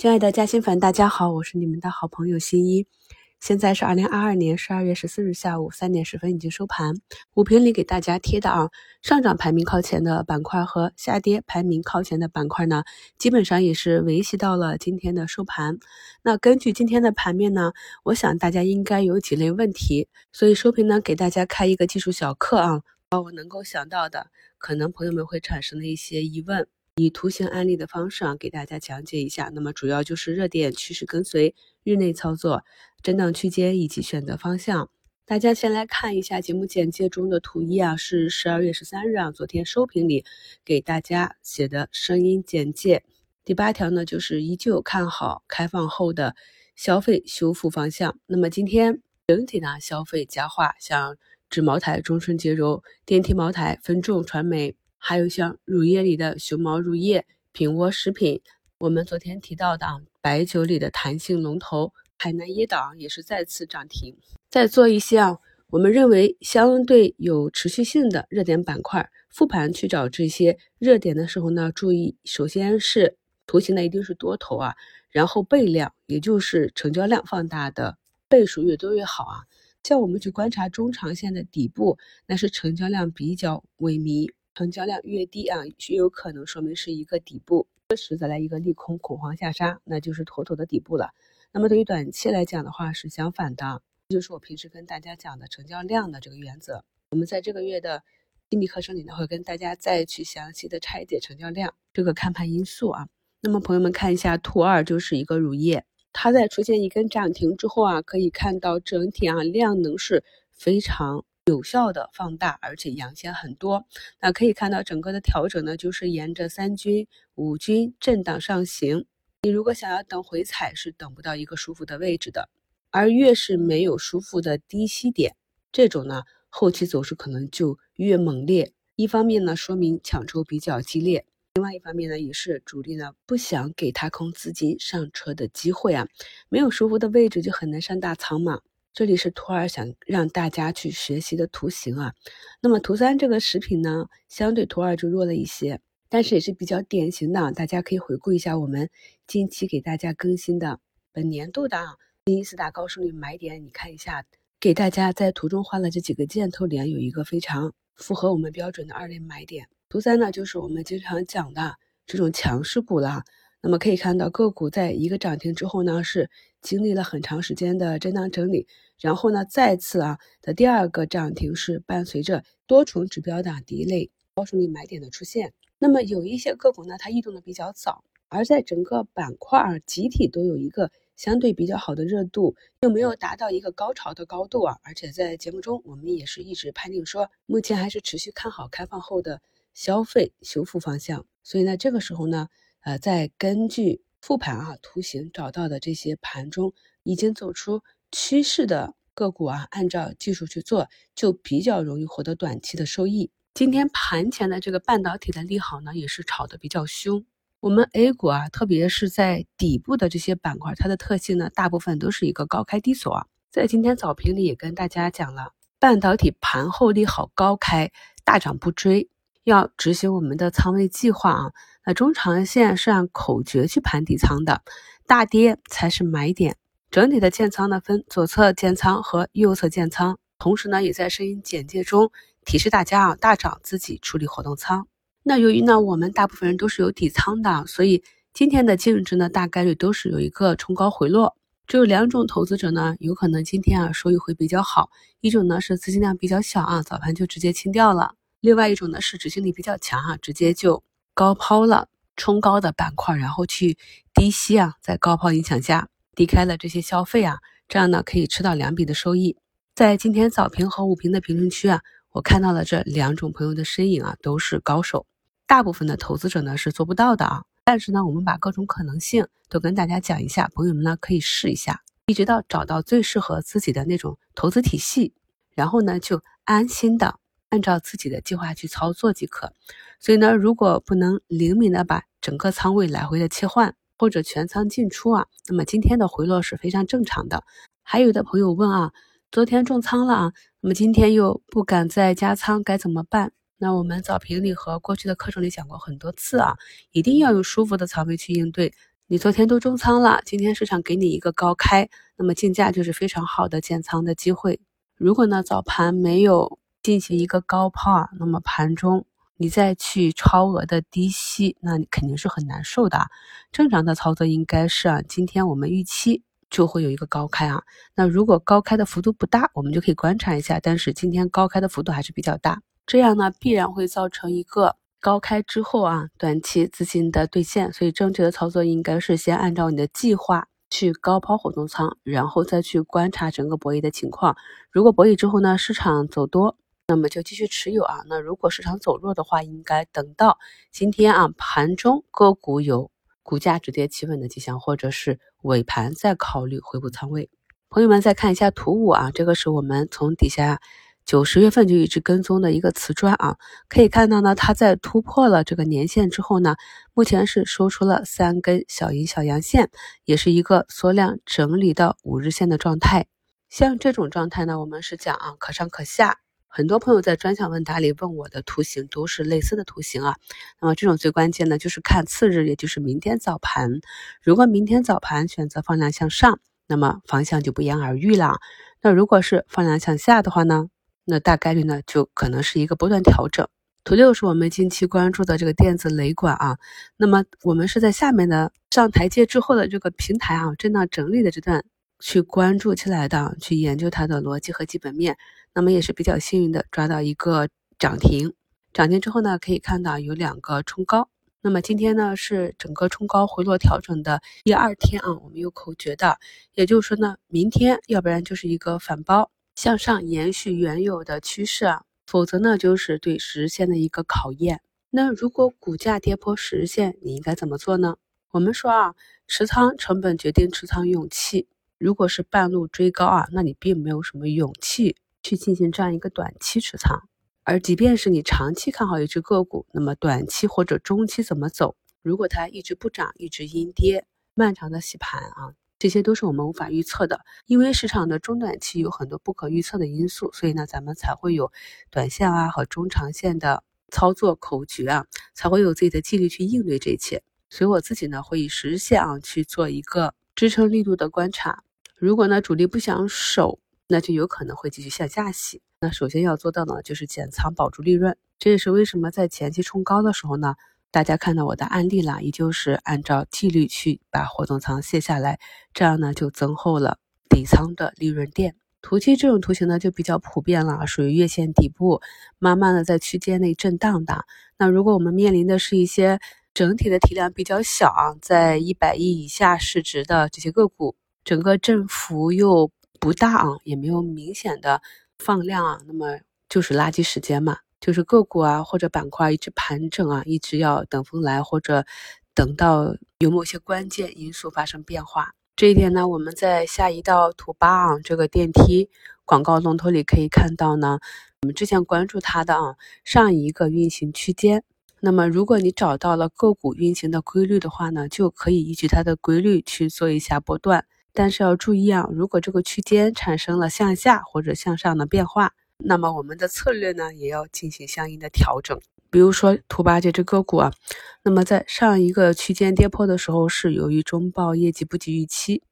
亲爱的嘉兴粉，大家好，我是你们的好朋友新一。现在是二零二二年十二月十四日下午三点十分，已经收盘。五评里给大家贴的啊，上涨排名靠前的板块和下跌排名靠前的板块呢，基本上也是维系到了今天的收盘。那根据今天的盘面呢，我想大家应该有几类问题，所以收评呢给大家开一个技术小课啊，把我能够想到的，可能朋友们会产生的一些疑问。以图形案例的方式啊，给大家讲解一下。那么主要就是热点趋势跟随、日内操作、震荡区间以及选择方向。大家先来看一下节目简介中的图一啊，是十二月十三日啊，昨天收评里给大家写的声音简介。第八条呢，就是依旧看好开放后的消费修复方向。那么今天整体呢，消费佳话，像纸茅台、中顺洁柔、电梯茅台、分众传媒。还有像乳业里的熊猫乳业、品窝食品，我们昨天提到的啊白酒里的弹性龙头海南椰岛也是再次涨停。再做一些啊，我们认为相对有持续性的热点板块，复盘去找这些热点的时候呢，注意首先是图形呢一定是多头啊，然后倍量，也就是成交量放大的倍数越多越好啊。像我们去观察中长线的底部，那是成交量比较萎靡。成交量越低啊，越有可能说明是一个底部，这时再来一个利空恐慌下杀，那就是妥妥的底部了。那么对于短期来讲的话是相反的，这就是我平时跟大家讲的成交量的这个原则。我们在这个月的心理课程里呢，会跟大家再去详细的拆解成交量这个看盘因素啊。那么朋友们看一下图二，就是一个乳业，它在出现一根涨停之后啊，可以看到整体啊量能是非常。有效的放大，而且阳线很多。那可以看到整个的调整呢，就是沿着三均、五均震荡上行。你如果想要等回踩，是等不到一个舒服的位置的。而越是没有舒服的低吸点，这种呢，后期走势可能就越猛烈。一方面呢，说明抢筹比较激烈；另外一方面呢，也是主力呢不想给踏空资金上车的机会啊。没有舒服的位置，就很难上大仓嘛。这里是图二想让大家去学习的图形啊，那么图三这个食品呢，相对图二就弱了一些，但是也是比较典型的，大家可以回顾一下我们近期给大家更新的本年度的新四大高收益买点，你看一下，给大家在图中画了这几个箭头点，有一个非常符合我们标准的二类买点。图三呢，就是我们经常讲的这种强势股了。那么可以看到，个股在一个涨停之后呢，是经历了很长时间的震荡整理，然后呢，再次啊的第二个涨停是伴随着多重指标的第一类高收益买点的出现。那么有一些个股呢，它异动的比较早，而在整个板块啊集体都有一个相对比较好的热度，又没有达到一个高潮的高度啊。而且在节目中，我们也是一直判定说，目前还是持续看好开放后的消费修复方向。所以呢，这个时候呢。呃，再根据复盘啊图形找到的这些盘中已经走出趋势的个股啊，按照技术去做，就比较容易获得短期的收益。今天盘前的这个半导体的利好呢，也是炒得比较凶。我们 A 股啊，特别是在底部的这些板块，它的特性呢，大部分都是一个高开低走啊。在今天早评里也跟大家讲了，半导体盘后利好高开，大涨不追，要执行我们的仓位计划啊。那中长线是按口诀去盘底仓的，大跌才是买点。整体的建仓呢分左侧建仓和右侧建仓，同时呢也在声音简介中提示大家啊，大涨自己处理活动仓。那由于呢我们大部分人都是有底仓的，所以今天的净值呢大概率都是有一个冲高回落。只有两种投资者呢有可能今天啊收益会比较好，一种呢是资金量比较小啊，早盘就直接清掉了；另外一种呢是执行力比较强啊，直接就。高抛了冲高的板块，然后去低吸啊，在高抛影响下低开了这些消费啊，这样呢可以吃到两笔的收益。在今天早评和午评的评论区啊，我看到了这两种朋友的身影啊，都是高手。大部分的投资者呢是做不到的啊，但是呢，我们把各种可能性都跟大家讲一下，朋友们呢可以试一下，一直到找到最适合自己的那种投资体系，然后呢就安心的。按照自己的计划去操作即可。所以呢，如果不能灵敏的把整个仓位来回的切换，或者全仓进出啊，那么今天的回落是非常正常的。还有的朋友问啊，昨天重仓了啊，那么今天又不敢再加仓，该怎么办？那我们早评里和过去的课程里讲过很多次啊，一定要用舒服的仓位去应对。你昨天都重仓了，今天市场给你一个高开，那么竞价就是非常好的减仓的机会。如果呢早盘没有进行一个高抛啊，那么盘中你再去超额的低吸，那你肯定是很难受的。正常的操作应该是啊，今天我们预期就会有一个高开啊。那如果高开的幅度不大，我们就可以观察一下。但是今天高开的幅度还是比较大，这样呢必然会造成一个。高开之后啊，短期资金的兑现，所以正确的操作应该是先按照你的计划去高抛活动仓，然后再去观察整个博弈的情况。如果博弈之后呢，市场走多，那么就继续持有啊。那如果市场走弱的话，应该等到今天啊盘中个股有股价止跌企稳的迹象，或者是尾盘再考虑回补仓位。朋友们再看一下图五啊，这个是我们从底下。九十月份就一直跟踪的一个瓷砖啊，可以看到呢，它在突破了这个年线之后呢，目前是收出了三根小阴小阳线，也是一个缩量整理到五日线的状态。像这种状态呢，我们是讲啊，可上可下。很多朋友在专项问答里问我的图形都是类似的图形啊。那么这种最关键的就是看次日，也就是明天早盘。如果明天早盘选择放量向上，那么方向就不言而喻了。那如果是放量向下的话呢？那大概率呢，就可能是一个波段调整。图六是我们近期关注的这个电子雷管啊，那么我们是在下面的上台阶之后的这个平台啊，震荡整理的这段去关注起来的，去研究它的逻辑和基本面。那么也是比较幸运的抓到一个涨停，涨停之后呢，可以看到有两个冲高。那么今天呢是整个冲高回落调整的第二天啊，我们有口诀的，也就是说呢，明天要不然就是一个反包。向上延续原有的趋势啊，否则呢就是对十日线的一个考验。那如果股价跌破十日线，你应该怎么做呢？我们说啊，持仓成本决定持仓勇气。如果是半路追高啊，那你并没有什么勇气去进行这样一个短期持仓。而即便是你长期看好一只个股，那么短期或者中期怎么走？如果它一直不涨，一直阴跌，漫长的洗盘啊。这些都是我们无法预测的，因为市场的中短期有很多不可预测的因素，所以呢，咱们才会有短线啊和中长线的操作口诀啊，才会有自己的纪律去应对这一切。所以我自己呢，会以实线啊去做一个支撑力度的观察。如果呢主力不想守，那就有可能会继续向下洗。那首先要做到呢，就是减仓保住利润。这也是为什么在前期冲高的时候呢。大家看到我的案例了，也就是按照纪律去把活动仓卸下来，这样呢就增厚了底仓的利润垫。图七这种图形呢就比较普遍了，属于月线底部，慢慢的在区间内震荡的。那如果我们面临的是一些整体的体量比较小啊，在一百亿以下市值的这些个股，整个振幅又不大啊，也没有明显的放量啊，那么就是垃圾时间嘛。就是个股啊，或者板块一直盘整啊，一直要等风来，或者等到有某些关键因素发生变化。这一点呢，我们在下一道图八啊，这个电梯广告龙头里可以看到呢，我们之前关注它的啊上一个运行区间。那么，如果你找到了个股运行的规律的话呢，就可以依据它的规律去做一下波段。但是要注意啊，如果这个区间产生了向下或者向上的变化。那么我们的策略呢，也要进行相应的调整。比如说图八这只个股啊，那么在上一个区间跌破的时候，是由于中报业绩不及预期，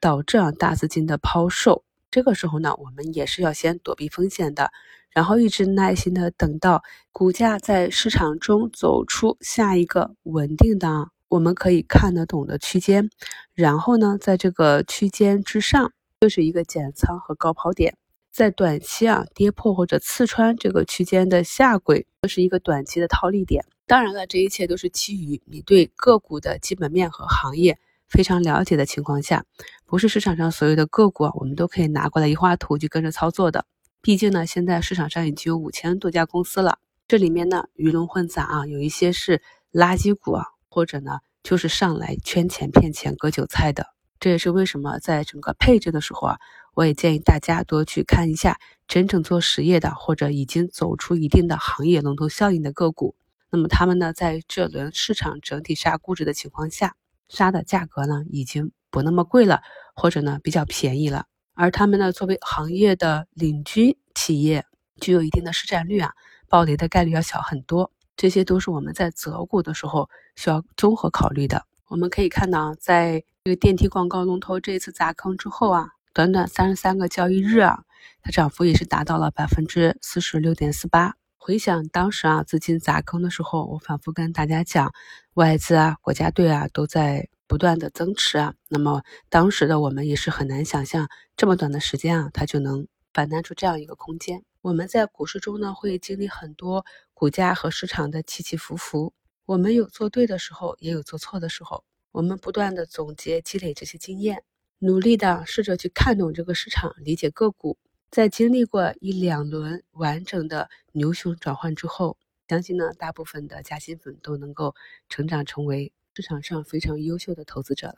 导致啊大资金的抛售。这个时候呢，我们也是要先躲避风险的，然后一直耐心的等到股价在市场中走出下一个稳定的、我们可以看得懂的区间，然后呢，在这个区间之上，就是一个减仓和高抛点。在短期啊跌破或者刺穿这个区间的下轨，这是一个短期的套利点。当然了，这一切都是基于你对个股的基本面和行业非常了解的情况下，不是市场上所有的个股啊，我们都可以拿过来一画图就跟着操作的。毕竟呢，现在市场上已经有五千多家公司了，这里面呢鱼龙混杂啊，有一些是垃圾股啊，或者呢就是上来圈钱骗钱割韭菜的。这也是为什么在整个配置的时候啊，我也建议大家多去看一下真正做实业的或者已经走出一定的行业龙头效应的个股。那么他们呢，在这轮市场整体杀估值的情况下，杀的价格呢已经不那么贵了，或者呢比较便宜了。而他们呢，作为行业的领军企业，具有一定的市占率啊，暴雷的概率要小很多。这些都是我们在择股的时候需要综合考虑的。我们可以看到，在这个电梯广告龙头这一次砸坑之后啊，短短三十三个交易日啊，它涨幅也是达到了百分之四十六点四八。回想当时啊，资金砸坑的时候，我反复跟大家讲，外资啊、国家队啊都在不断的增持啊。那么当时的我们也是很难想象，这么短的时间啊，它就能反弹出这样一个空间。我们在股市中呢，会经历很多股价和市场的起起伏伏。我们有做对的时候，也有做错的时候。我们不断的总结积累这些经验，努力的试着去看懂这个市场，理解个股。在经历过一两轮完整的牛熊转换之后，相信呢，大部分的嘉兴粉都能够成长成为市场上非常优秀的投资者了。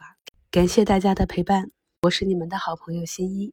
感谢大家的陪伴，我是你们的好朋友新一。